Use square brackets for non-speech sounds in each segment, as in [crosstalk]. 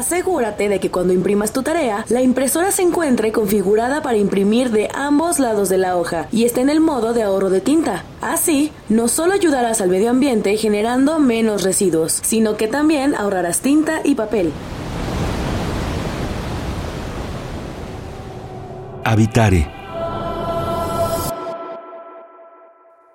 Asegúrate de que cuando imprimas tu tarea, la impresora se encuentre configurada para imprimir de ambos lados de la hoja y esté en el modo de ahorro de tinta. Así, no solo ayudarás al medio ambiente generando menos residuos, sino que también ahorrarás tinta y papel. Habitare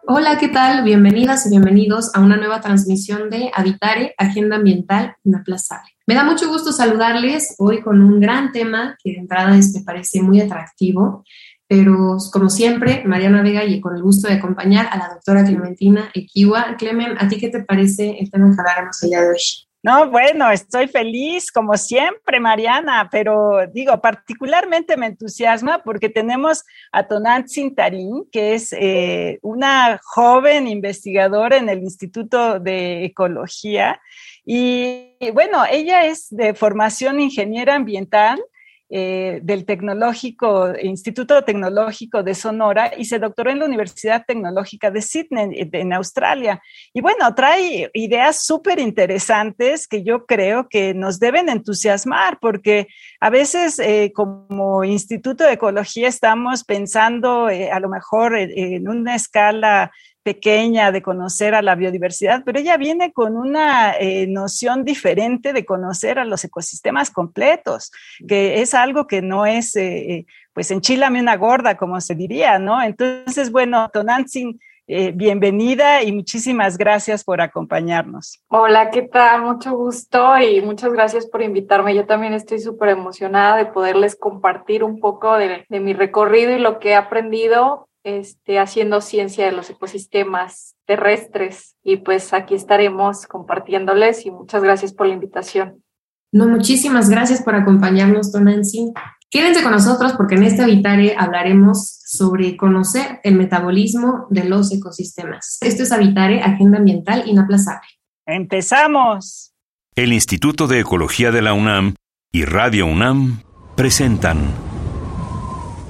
Hola, ¿qué tal? Bienvenidas y bienvenidos a una nueva transmisión de Habitare, Agenda Ambiental Inaplazable. Me da mucho gusto saludarles hoy con un gran tema que de entrada me parece muy atractivo, pero como siempre, Mariana Vega y con el gusto de acompañar a la doctora Clementina Equiwa. Clemen, ¿a ti qué te parece el tema que hablaremos el de hoy? No, bueno, estoy feliz como siempre, Mariana, pero digo, particularmente me entusiasma porque tenemos a Tonant Sintarín, que es eh, una joven investigadora en el Instituto de Ecología. Y bueno, ella es de formación ingeniera ambiental eh, del Tecnológico, Instituto Tecnológico de Sonora y se doctoró en la Universidad Tecnológica de Sydney, en Australia. Y bueno, trae ideas súper interesantes que yo creo que nos deben entusiasmar, porque a veces eh, como Instituto de Ecología estamos pensando eh, a lo mejor en una escala pequeña de conocer a la biodiversidad, pero ella viene con una eh, noción diferente de conocer a los ecosistemas completos, que es algo que no es, eh, eh, pues enchilame una gorda, como se diría, ¿no? Entonces, bueno, Tonantzin, bienvenida y muchísimas gracias por acompañarnos. Hola, ¿qué tal? Mucho gusto y muchas gracias por invitarme. Yo también estoy súper emocionada de poderles compartir un poco de mi recorrido y lo que he aprendido este, haciendo ciencia de los ecosistemas terrestres y pues aquí estaremos compartiéndoles y muchas gracias por la invitación. No, muchísimas gracias por acompañarnos, Don Nancy. Quédense con nosotros porque en este Habitare hablaremos sobre conocer el metabolismo de los ecosistemas. Esto es Habitare, Agenda Ambiental Inaplazable. ¡Empezamos! El Instituto de Ecología de la UNAM y Radio UNAM presentan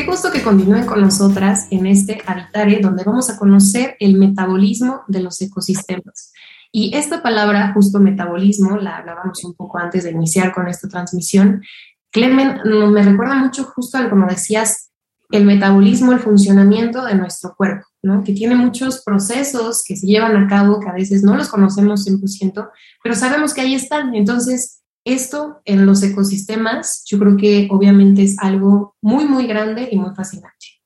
Qué gusto que continúen con nosotras en este Habitare, donde vamos a conocer el metabolismo de los ecosistemas. Y esta palabra, justo metabolismo, la hablábamos un poco antes de iniciar con esta transmisión. Clemen, me recuerda mucho justo al, como decías, el metabolismo, el funcionamiento de nuestro cuerpo. Que tiene muchos procesos que se llevan a cabo, que a veces no los conocemos 100%, pero sabemos que ahí están. Entonces, esto en los ecosistemas, yo creo que obviamente es algo muy, muy grande y muy fascinante.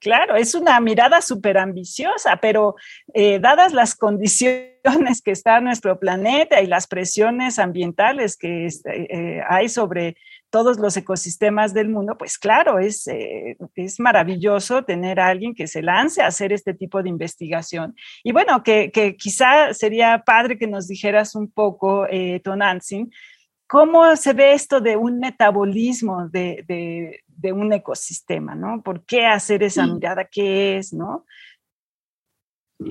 Claro, es una mirada súper ambiciosa, pero eh, dadas las condiciones que está nuestro planeta y las presiones ambientales que este, eh, hay sobre todos los ecosistemas del mundo, pues claro, es, eh, es maravilloso tener a alguien que se lance a hacer este tipo de investigación. Y bueno, que, que quizá sería padre que nos dijeras un poco, eh, Tonantzin, ¿Cómo se ve esto de un metabolismo de, un ecosistema, no? ¿Por qué hacer esa mirada? ¿Qué es, no?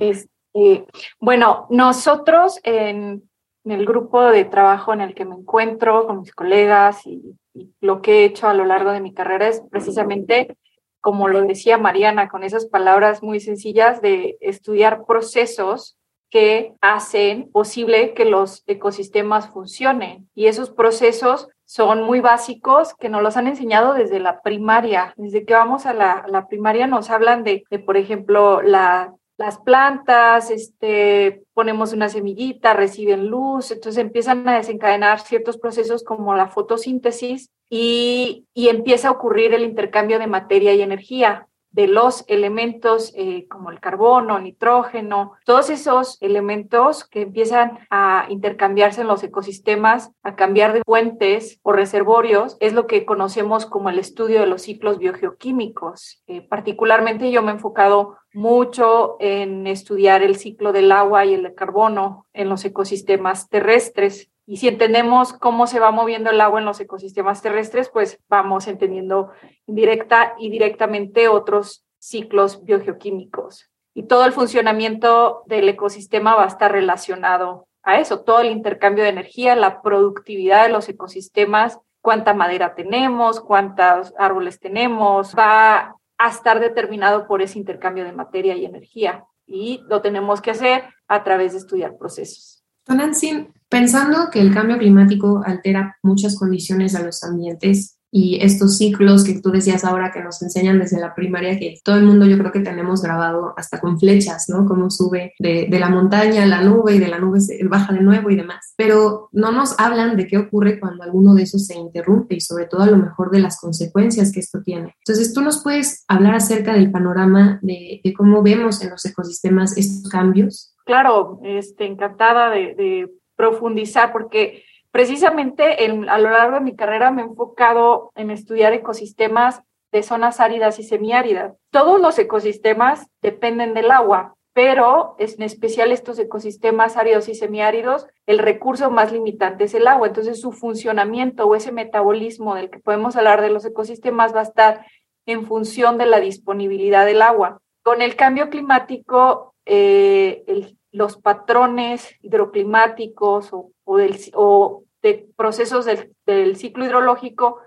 Este, bueno, nosotros en, el grupo de trabajo en el que me encuentro con mis colegas y, y lo que he hecho a lo largo de mi carrera es precisamente, como lo decía Mariana, con esas palabras muy sencillas de estudiar procesos que hacen posible que los ecosistemas funcionen. Y esos procesos son muy básicos que nos los han enseñado desde la primaria. Desde que vamos a la, primaria nos hablan de, por ejemplo, la, las plantas, este, ponemos una semillita, reciben luz, entonces empiezan a desencadenar ciertos procesos como la fotosíntesis y, y empieza a ocurrir el intercambio de materia y energía. De los elementos eh, como el carbono, nitrógeno, todos esos elementos que empiezan a intercambiarse en los ecosistemas, a cambiar de fuentes o reservorios, es lo que conocemos como el estudio de los ciclos biogeoquímicos. Eh, particularmente yo me he enfocado mucho en estudiar el ciclo del agua y el carbono en los ecosistemas terrestres. Y si entendemos cómo se va moviendo el agua en los ecosistemas terrestres, pues vamos entendiendo indirecta y directamente otros ciclos biogeoquímicos. Y todo el funcionamiento del ecosistema va a estar relacionado a eso, todo el intercambio de energía, la productividad de los ecosistemas, cuánta madera tenemos, cuántos árboles tenemos, va a estar determinado por ese intercambio de materia y energía. Y lo tenemos que hacer a través de estudiar procesos. Nancy, pensando que el cambio climático altera muchas condiciones a los ambientes y estos ciclos que tú decías ahora que nos enseñan desde la primaria, que todo el mundo yo creo que tenemos grabado hasta con flechas, ¿no? Cómo sube de, de, la montaña a la nube y de la nube se baja de nuevo y demás. Pero no nos hablan de qué ocurre cuando alguno de esos se interrumpe y sobre todo a lo mejor de las consecuencias que esto tiene. Entonces, tú nos puedes hablar acerca del panorama de, de cómo vemos en los ecosistemas estos cambios claro, este, encantada de, profundizar porque precisamente a lo largo de mi carrera me he enfocado en estudiar ecosistemas de zonas áridas y semiáridas. Todos los ecosistemas dependen del agua, pero en especial estos ecosistemas áridos y semiáridos, el recurso más limitante es el agua. Entonces su funcionamiento o ese metabolismo del que podemos hablar de los ecosistemas va a estar en función de la disponibilidad del agua. Con el cambio climático, eh, el los patrones hidroclimáticos o, o, de procesos del, ciclo hidrológico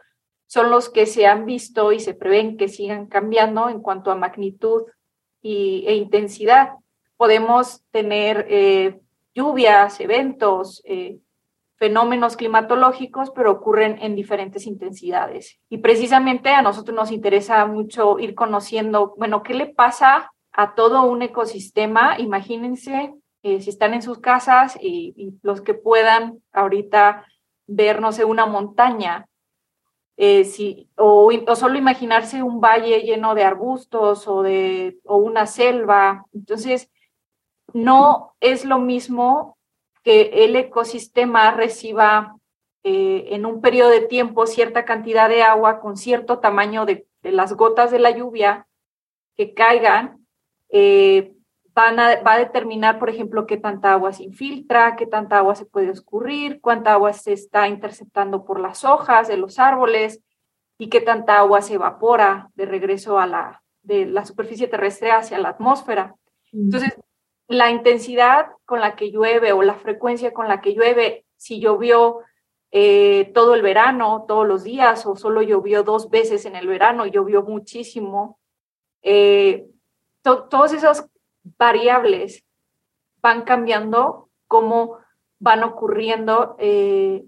son los que se han visto y se prevén que sigan cambiando en cuanto a magnitud y, e intensidad. Podemos tener eh, lluvias, eventos, eh, fenómenos climatológicos, pero ocurren en diferentes intensidades. Y precisamente a nosotros nos interesa mucho ir conociendo, bueno, ¿qué le pasa a todo un ecosistema. Imagínense eh, si están en sus casas y, los que puedan ahorita ver, no sé, una montaña, eh, si, o, solo imaginarse un valle lleno de arbustos o, de, o una selva. Entonces, no es lo mismo que el ecosistema reciba eh, en un periodo de tiempo cierta cantidad de agua con cierto tamaño de, de las gotas de la lluvia que caigan eh, van a, va a determinar, por ejemplo, qué tanta agua se infiltra, qué tanta agua se puede escurrir, cuánta agua se está interceptando por las hojas de los árboles y qué tanta agua se evapora de regreso a la, de la superficie terrestre hacia la atmósfera. Entonces, la intensidad con la que llueve o la frecuencia con la que llueve, si llovió eh, todo el verano, todos los días, o solo llovió dos veces en el verano y llovió muchísimo, eh, todas esas variables van cambiando cómo van ocurriendo eh,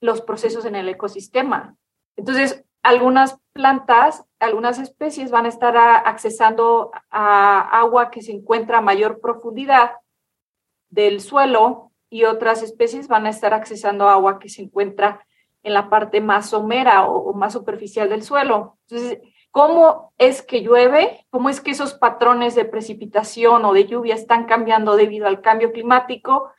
los procesos en el ecosistema. Entonces, algunas plantas, algunas especies van a estar accesando a agua que se encuentra a mayor profundidad del suelo y otras especies van a estar accesando agua que se encuentra en la parte más somera o, o más superficial del suelo. Entonces, cómo es que llueve, cómo es que esos patrones de precipitación o de lluvia están cambiando debido al cambio climático,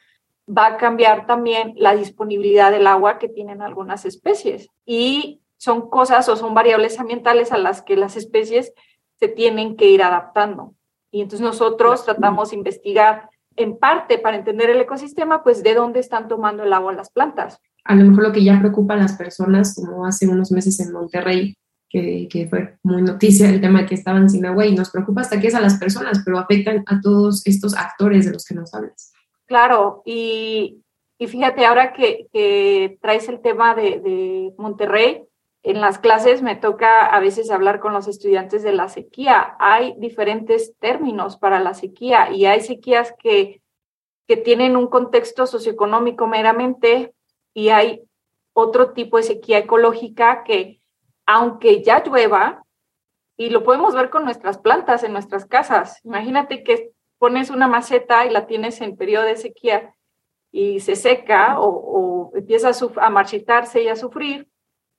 va a cambiar también la disponibilidad del agua que tienen algunas especies. Y son cosas o son variables ambientales a las que las especies se tienen que ir adaptando. Y entonces nosotros tratamos de investigar en parte para entender el ecosistema, pues de dónde están tomando el agua las plantas. A lo mejor lo que ya preocupa a las personas, como hace unos meses en Monterrey, que, fue muy noticia el tema que estaban sin agua y nos preocupa hasta que es a las personas, pero afectan a todos estos actores de los que nos hablas. Claro, y, y fíjate, ahora que, que traes el tema de, de, Monterrey, en las clases me toca a veces hablar con los estudiantes de la sequía. Hay diferentes términos para la sequía y hay sequías que, que tienen un contexto socioeconómico meramente y hay otro tipo de sequía ecológica que aunque ya llueva, y lo podemos ver con nuestras plantas en nuestras casas. Imagínate que pones una maceta y la tienes en periodo de sequía y se seca o, empieza a, marchitarse y a sufrir,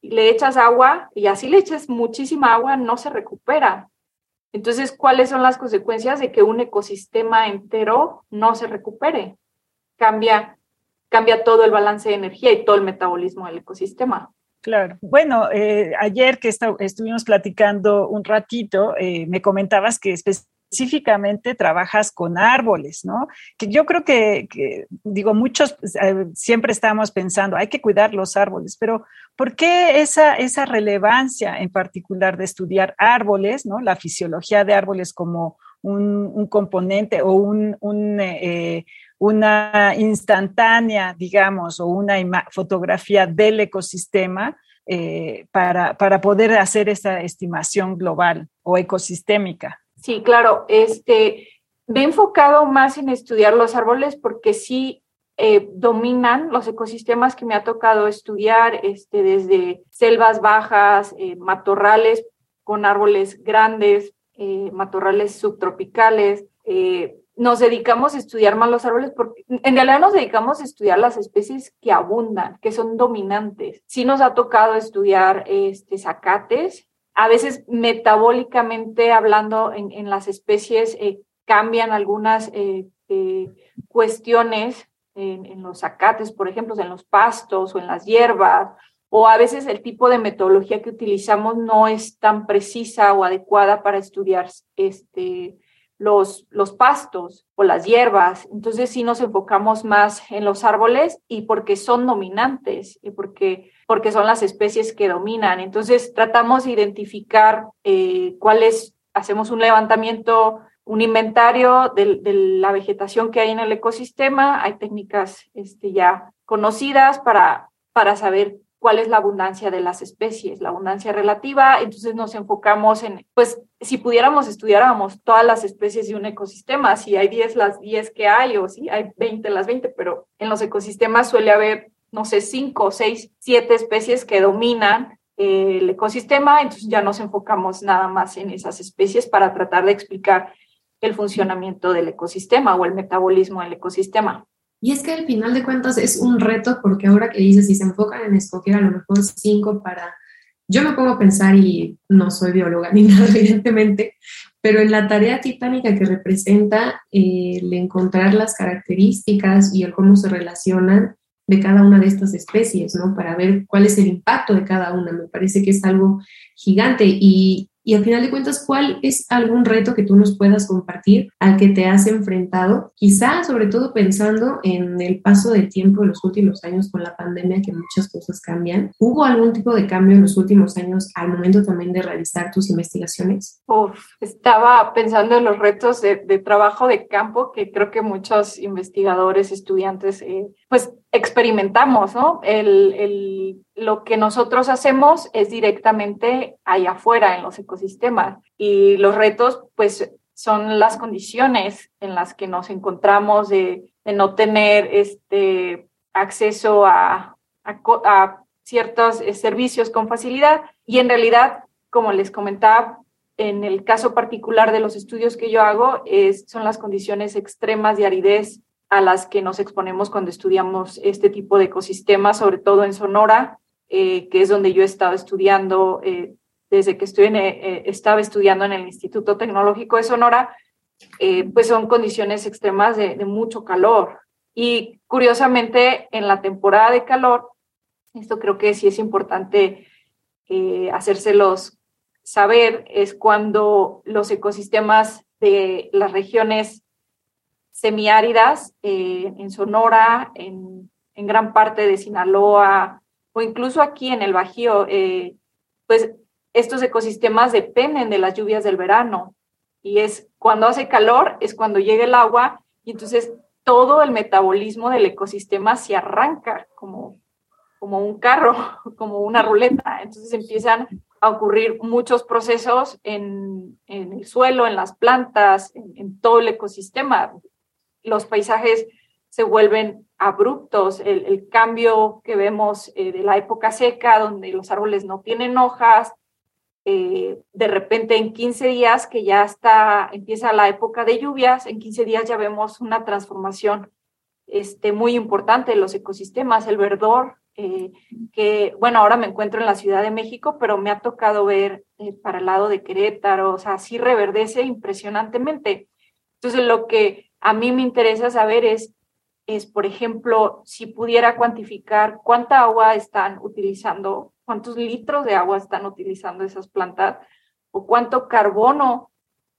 y le echas agua y así le echas muchísima agua, no se recupera. Entonces, ¿cuáles son las consecuencias de que un ecosistema entero no se recupere? Cambia, cambia todo el balance de energía y todo el metabolismo del ecosistema. Claro. Bueno, eh, ayer que estuvimos platicando un ratito, eh, me comentabas que específicamente trabajas con árboles, ¿no? Que yo creo que, digo, muchos eh, siempre estamos pensando, hay que cuidar los árboles, pero ¿por qué esa, esa relevancia en particular de estudiar árboles, ¿no? La fisiología de árboles como un, componente o un, una instantánea, digamos, o una fotografía del ecosistema eh, para, para, poder hacer esa estimación global o ecosistémica. Sí, claro. Este, me he enfocado más en estudiar los árboles porque sí eh, dominan los ecosistemas que me ha tocado estudiar, este, desde selvas bajas, eh, matorrales con árboles grandes, matorrales subtropicales, nos dedicamos a estudiar más los árboles porque en realidad nos dedicamos a estudiar las especies que abundan, que son dominantes. Sí nos ha tocado estudiar este, zacates. A veces metabólicamente hablando en, las especies eh, cambian algunas eh, eh, cuestiones en, en, los zacates, por ejemplo, en los pastos o en las hierbas, o a veces el tipo de metodología que utilizamos no es tan precisa o adecuada para estudiar este, los, pastos o las hierbas. Entonces sí nos enfocamos más en los árboles y porque son dominantes y porque, porque son las especies que dominan. Entonces tratamos de identificar eh, cuáles, hacemos un levantamiento, un inventario de, la vegetación que hay en el ecosistema. Hay técnicas este, ya conocidas para, para saber cuál es la abundancia de las especies, la abundancia relativa. Entonces nos enfocamos en, pues, si pudiéramos estudiáramos todas las especies de un ecosistema, si hay 10 las 10 que hay o si hay 20 las 20, pero en los ecosistemas suele haber, no sé, 5, 6, 7 especies que dominan eh, el ecosistema, entonces ya nos enfocamos nada más en esas especies para tratar de explicar el funcionamiento del ecosistema o el metabolismo del ecosistema. Y es que al final de cuentas es un reto porque ahora que dices, si se enfocan en escoger a lo mejor cinco para... Yo me pongo a pensar y no soy bióloga ni [laughs] nada, evidentemente, pero en la tarea titánica que representa el encontrar las características y el cómo se relacionan de cada una de estas especies, ¿no? Para ver cuál es el impacto de cada una. Me parece que es algo gigante y, y al final de cuentas, ¿cuál es algún reto que tú nos puedas compartir al que te has enfrentado? Quizá, sobre todo pensando en el paso del tiempo de los últimos años con la pandemia, que muchas cosas cambian. ¿Hubo algún tipo de cambio en los últimos años al momento también de realizar tus investigaciones? Uf, estaba pensando en los retos de, trabajo de campo que creo que muchos investigadores, estudiantes, eh, pues experimentamos, ¿no? El, el, lo que nosotros hacemos es directamente allá afuera en los ecosistemas y los retos, pues, son las condiciones en las que nos encontramos de, de no tener este acceso a, a, a ciertos eh, servicios con facilidad y en realidad, como les comentaba, en el caso particular de los estudios que yo hago, es, son las condiciones extremas de aridez a las que nos exponemos cuando estudiamos este tipo de ecosistemas, sobre todo en Sonora, eh, que es donde yo he estado estudiando eh, desde que estoy en, eh, estaba estudiando en el Instituto Tecnológico de Sonora, pues son condiciones extremas de, mucho calor. Y curiosamente, en la temporada de calor, esto creo que sí es importante hacérselos saber, es cuando los ecosistemas de las regiones semiáridas eh, en Sonora, en, gran parte de Sinaloa o incluso aquí en el Bajío, eh, pues estos ecosistemas dependen de las lluvias del verano y es cuando hace calor, es cuando llega el agua y entonces todo el metabolismo del ecosistema se arranca como, como un carro, [laughs] como una ruleta. Entonces empiezan a ocurrir muchos procesos en, el suelo, en las plantas, en todo el ecosistema los paisajes se vuelven abruptos, el, cambio que vemos eh, de la época seca, donde los árboles no tienen hojas, eh, de repente en 15 días que ya está, empieza la época de lluvias, en 15 días ya vemos una transformación este, muy importante en los ecosistemas, el verdor eh, que, bueno, ahora me encuentro en la Ciudad de México, pero me ha tocado ver para el lado de Querétaro, o sea, sí reverdece impresionantemente. Entonces, lo que a mí me interesa saber es, es, por ejemplo, si pudiera cuantificar cuánta agua están utilizando, cuántos litros de agua están utilizando esas plantas o cuánto carbono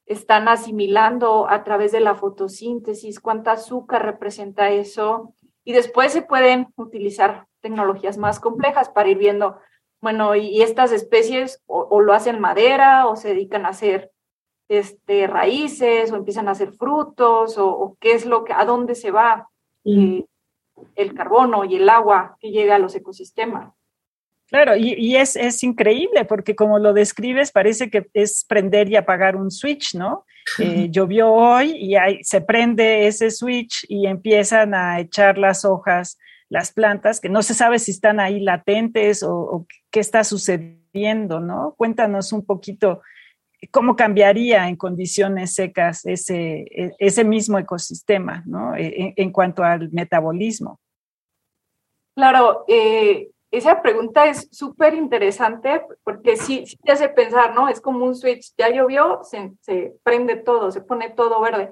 están asimilando a través de la fotosíntesis, cuánta azúcar representa eso. Y después se pueden utilizar tecnologías más complejas para ir viendo, bueno, y, estas especies o, lo hacen madera o se dedican a hacer este, raíces o empiezan a hacer frutos o, qué es lo que, a dónde se va eh, el carbono y el agua que llega a los ecosistemas. Claro, y, es, es, increíble porque como lo describes parece que es prender y apagar un switch, ¿no? [laughs] Eh, llovió hoy y se prende ese switch y empiezan a echar las hojas las plantas, que no se sabe si están ahí latentes o, qué está sucediendo, ¿no? Cuéntanos un poquito cómo cambiaría en condiciones secas ese, e, ese mismo ecosistema, ¿no? E, en, cuanto al metabolismo. Claro, eh, esa pregunta es súper interesante porque sí, sí, te hace pensar, ¿no? Es como un switch, ya llovió, se, se prende todo, se pone todo verde.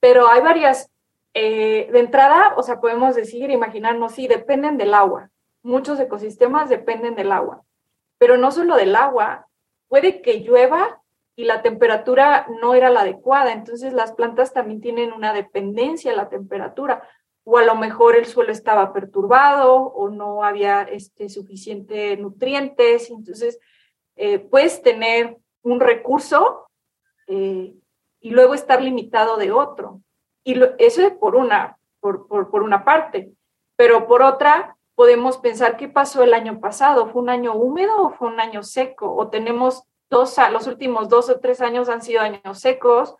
Pero hay varias eh, de entrada, o sea, podemos decir, imaginarnos, sí, dependen del agua. Muchos ecosistemas dependen del agua. Pero no solo del agua, puede que llueva y la temperatura no era la adecuada. Entonces las plantas también tienen una dependencia a la temperatura. O a lo mejor el suelo estaba perturbado o no había este, suficiente nutrientes. Entonces, eh, puedes tener un recurso eh, y luego estar limitado de otro. Y eso es por una, por, por, una parte. Pero por otra, podemos pensar qué pasó el año pasado. ¿Fue un año húmedo o fue un año seco? O tenemos dos, los últimos dos o tres años han sido años secos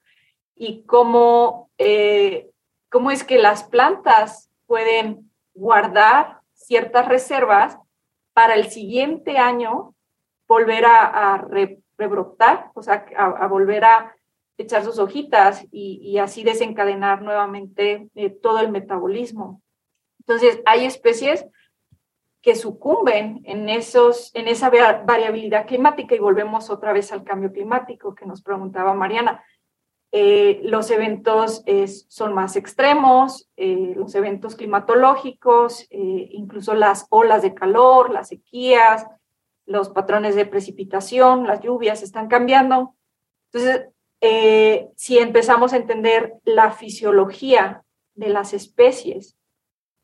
y cómo, eh, cómo es que las plantas pueden guardar ciertas reservas para el siguiente año volver a, rebrotar, o sea, a volver a, echar sus hojitas y, así desencadenar nuevamente eh, todo el metabolismo. Entonces, hay especies que sucumben en, esos, en esa variabilidad climática y volvemos otra vez al cambio climático que nos preguntaba Mariana. Eh, los eventos son más extremos, eh, los eventos climatológicos, incluso las olas de calor, las sequías, los patrones de precipitación, las lluvias están cambiando. Entonces, eh, si empezamos a entender la fisiología de las especies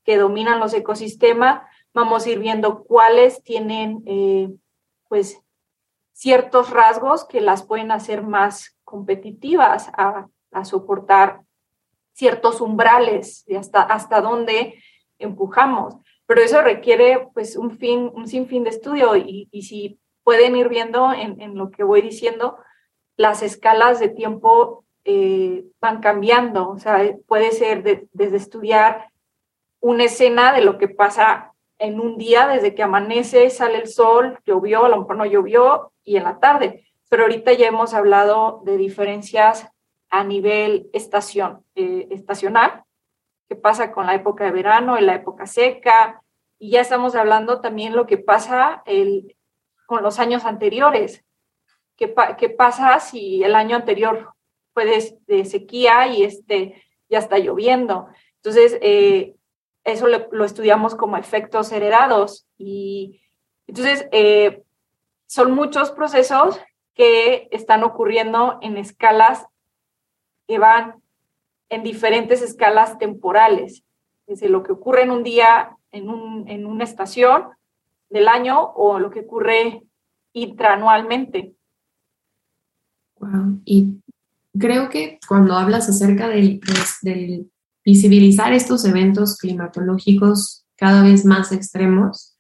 que dominan los ecosistemas, vamos a ir viendo cuáles tienen eh, pues ciertos rasgos que las pueden hacer más competitivas a, soportar ciertos umbrales de hasta, hasta dónde empujamos. Pero eso requiere pues un fin, un sinfín de estudio y, si pueden ir viendo en, en, lo que voy diciendo, las escalas de tiempo eh, van cambiando. O sea, puede ser desde estudiar una escena de lo que pasa en un día, desde que amanece, sale el sol, llovió, a lo mejor no llovió, y en la tarde. Pero ahorita ya hemos hablado de diferencias a nivel estación, eh, estacional, qué pasa con la época de verano y la época seca, y ya estamos hablando también lo que pasa el, con los años anteriores, ¿Qué, pasa si el año anterior fue de, sequía y este ya está lloviendo? Entonces, eh, eso lo, estudiamos como efectos heredados y entonces eh, son muchos procesos que están ocurriendo en escalas que van en diferentes escalas temporales, desde lo que ocurre en un día, en, un, en una estación del año o lo que ocurre intraanualmente. Y creo que cuando hablas acerca del visibilizar estos eventos climatológicos cada vez más extremos,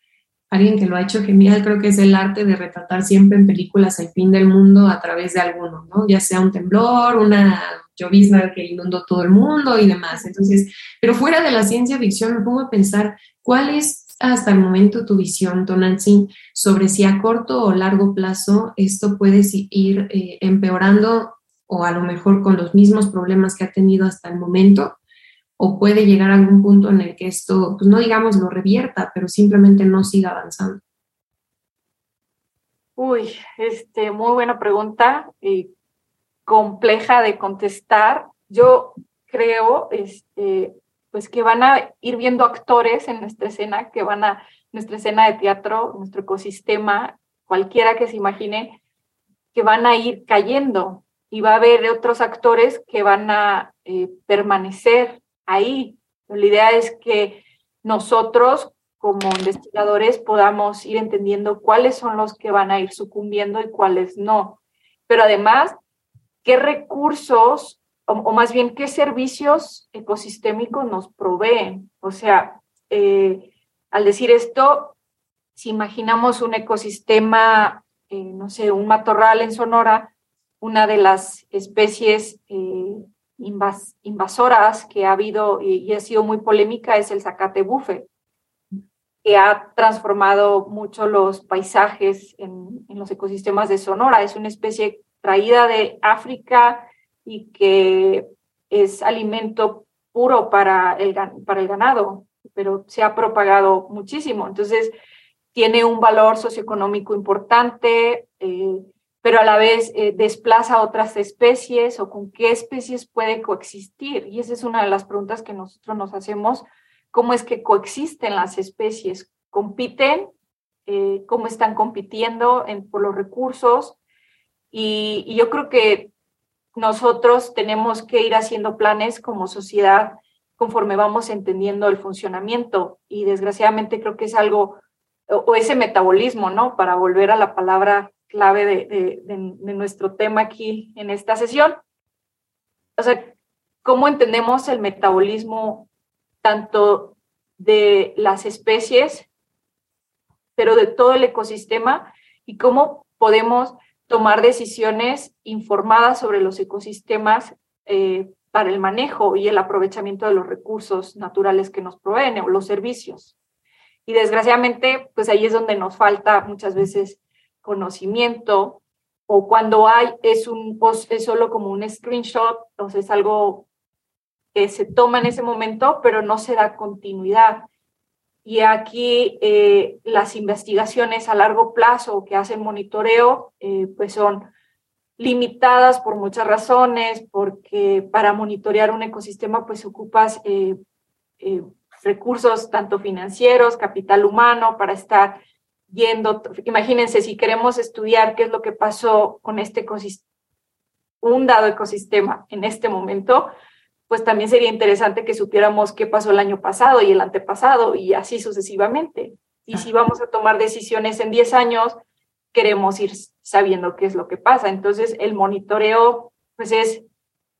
alguien que lo ha hecho genial creo que es el arte de retratar siempre en películas el fin del mundo a través de alguno, ¿no? Ya sea un temblor, una llovizna que inundó todo el mundo y demás. Entonces, pero fuera de la ciencia ficción me pongo a pensar cuál es hasta el momento tu visión, Tonantzin, sobre si a corto o largo plazo esto puede ir eh, empeorando o a lo mejor con los mismos problemas que ha tenido hasta el momento? O puede llegar a algún punto en el que esto, pues no digamos lo revierta, pero simplemente no siga avanzando? Uy, este, muy buena pregunta y compleja de contestar. Yo creo, este, pues que van a ir viendo actores en nuestra escena, que van a, nuestra escena de teatro, nuestro ecosistema, cualquiera que se imagine, que van a ir cayendo y va a haber otros actores que van a eh, permanecer ahí. La idea es que nosotros como investigadores podamos ir entendiendo cuáles son los que van a ir sucumbiendo y cuáles no. Pero además, qué recursos o, más bien qué servicios ecosistémicos nos proveen. O sea, eh, al decir esto, si imaginamos un ecosistema, eh, no sé, un matorral en Sonora, una de las especies eh, invasoras que ha habido y, ha sido muy polémica es el zacate bufe, que ha transformado mucho los paisajes en, los ecosistemas de Sonora. Es una especie traída de África y que es alimento puro para el, para el ganado, pero se ha propagado muchísimo. Entonces, tiene un valor socioeconómico importante, eh, pero a la vez eh, desplaza a otras especies o con qué especies puede coexistir. Y esa es una de las preguntas que nosotros nos hacemos, ¿cómo es que coexisten las especies? ¿Compiten? Eh, ¿Cómo están compitiendo por los recursos? y, yo creo que nosotros tenemos que ir haciendo planes como sociedad conforme vamos entendiendo el funcionamiento y desgraciadamente creo que es algo, o, ese metabolismo, ¿no? Para volver a la palabra clave de, nuestro tema aquí en esta sesión. O sea, ¿cómo entendemos el metabolismo tanto de las especies, pero de todo el ecosistema y cómo podemos tomar decisiones informadas sobre los ecosistemas eh, para el manejo y el aprovechamiento de los recursos naturales que nos proveen o los servicios. Y desgraciadamente, pues ahí es donde nos falta muchas veces conocimiento o cuando hay, es, un, es solo como un screenshot, entonces es algo que se toma en ese momento, pero no se da continuidad. Y aquí eh, las investigaciones a largo plazo que hacen monitoreo, eh, pues son limitadas por muchas razones, porque para monitorear un ecosistema, pues ocupas eh, recursos tanto financieros, capital humano, para estar yendo. Imagínense, si queremos estudiar qué es lo que pasó con este ecosistema, un dado ecosistema en este momento, pues también sería interesante que supiéramos qué pasó el año pasado y el antepasado y así sucesivamente. Y si vamos a tomar decisiones en 10 años, queremos ir sabiendo qué es lo que pasa. Entonces, el monitoreo, pues es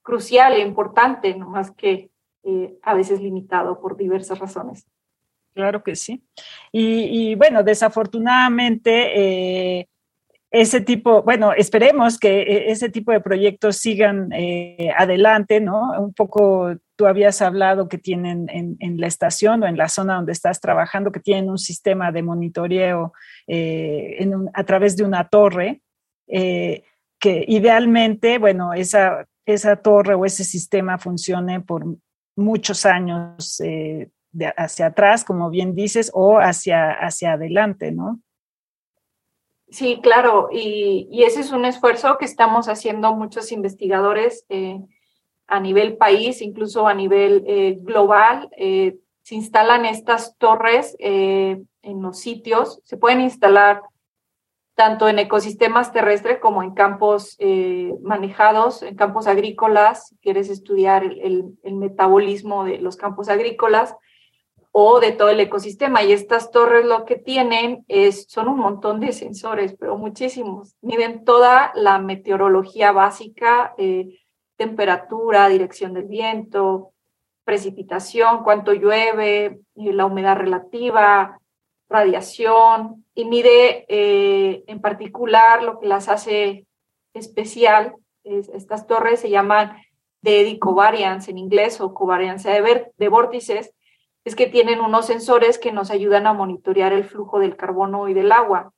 crucial e importante, no más que eh, a veces limitado por diversas razones. Claro que sí. Y, bueno, desafortunadamente, eh, ese tipo, bueno, esperemos que e, ese tipo de proyectos sigan eh, adelante, ¿no? Un poco tú habías hablado que tienen en, la estación o en la zona donde estás trabajando, que tienen un sistema de monitoreo eh, a través de una torre, eh, que idealmente, bueno, esa, esa torre o ese sistema funcione por muchos años hacia atrás, como bien dices, o hacia, hacia adelante, ¿no? Sí, claro, y, ese es un esfuerzo que estamos haciendo muchos investigadores eh, a nivel país, incluso a nivel eh, global. Eh, se instalan estas torres en los sitios, se pueden instalar tanto en ecosistemas terrestres como en campos manejados, en campos agrícolas, si quieres estudiar el metabolismo de los campos agrícolas o de todo el ecosistema. Y estas torres lo que tienen es, son un montón de sensores, pero muchísimos. Miden toda la meteorología básica, eh, temperatura, dirección del viento, precipitación, cuánto llueve, eh, la humedad relativa, radiación, y mide eh, en particular lo que las hace especial. estas torres se llaman de covariance en inglés o covariance de, de vórtices, es que tienen unos sensores que nos ayudan a monitorear el flujo del carbono y del agua.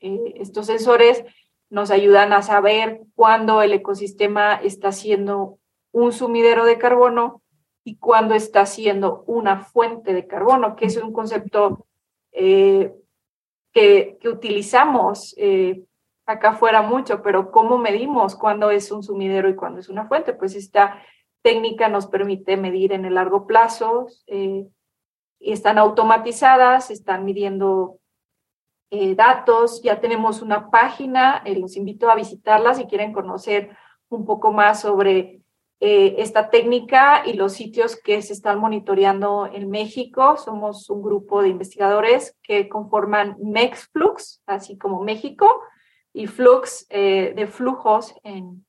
Eh, estos sensores nos ayudan a saber cuándo el ecosistema está siendo un sumidero de carbono y cuándo está siendo una fuente de carbono, que es un concepto eh, que, utilizamos eh, acá afuera mucho, pero ¿cómo medimos cuándo es un sumidero y cuándo es una fuente? Pues esta técnica nos permite medir en el largo plazo están automatizadas, están midiendo eh, datos, ya tenemos una página, eh, los invito a visitarla si quieren conocer un poco más sobre esta técnica y los sitios que se están monitoreando en México. Somos un grupo de investigadores que conforman MEXFlux, así como México, y Flux de flujos en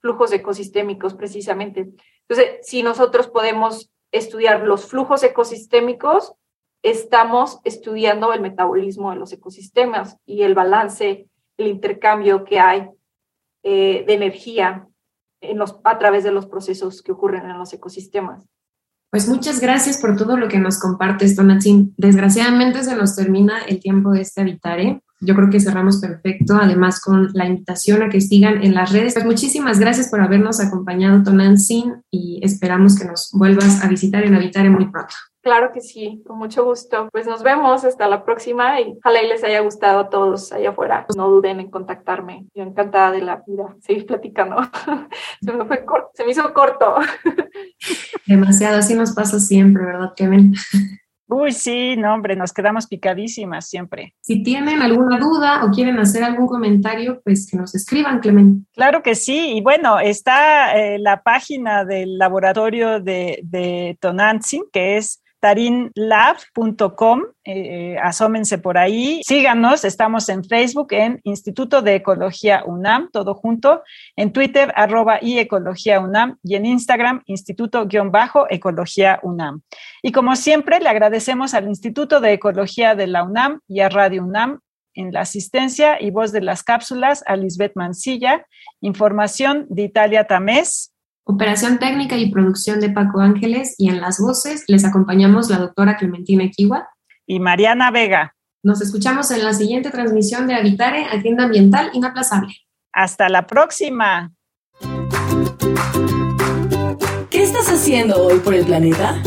flujos ecosistémicos precisamente. Entonces, si nosotros podemos estudiar los flujos ecosistémicos, estamos estudiando el metabolismo de los ecosistemas y el balance, el intercambio que hay eh, de energía en los, a través de los procesos que ocurren en los ecosistemas. Pues muchas gracias por todo lo que nos compartes, Donatzin. Desgraciadamente se nos termina el tiempo de este Habitare. Yo creo que cerramos perfecto, además con la invitación a que sigan en las redes. Pues muchísimas gracias por habernos acompañado, Tonantzin, y esperamos que nos vuelvas a visitar en Habitare muy pronto. Claro que sí, con mucho gusto. Pues nos vemos hasta la próxima y ojalá y les haya gustado a todos allá afuera. No duden en contactarme. Yo encantada de la vida, seguir platicando. [laughs] se me fue corto, se me hizo corto. [laughs] Demasiado, así nos pasa siempre, ¿verdad, Kevin? Uy, sí, no, hombre, nos quedamos picadísimas siempre. Si tienen alguna duda o quieren hacer algún comentario, pues que nos escriban, Clemente. Claro que sí, y bueno, está eh, la página del laboratorio de, de Tonantzin, que es tarinlab.com, eh, asómense por ahí, síganos, estamos en Facebook, en Instituto de Ecología UNAM, todo junto, en Twitter, arroba y Ecología UNAM, y en Instagram, Instituto-Ecología UNAM. Y como siempre, le agradecemos al Instituto de Ecología de la UNAM y a Radio UNAM en la asistencia y voz de las cápsulas a Lisbeth Mancilla, información de Italia Tamés, Operación técnica y producción de Paco Ángeles y en las voces les acompañamos la doctora Clementina Kiwa y Mariana Vega. Nos escuchamos en la siguiente transmisión de Habitare, Agenda Ambiental Inaplazable. Hasta la próxima. ¿Qué estás haciendo hoy por el planeta?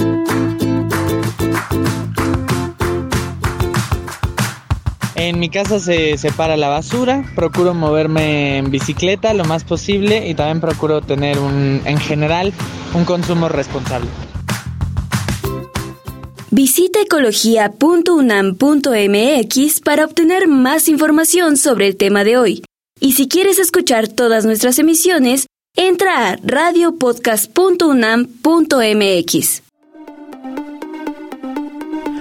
En mi casa se separa la basura, procuro moverme en bicicleta lo más posible y también procuro tener un, en general un consumo responsable. Visita ecología.unam.mx para obtener más información sobre el tema de hoy. Y si quieres escuchar todas nuestras emisiones, entra a radiopodcast.unam.mx.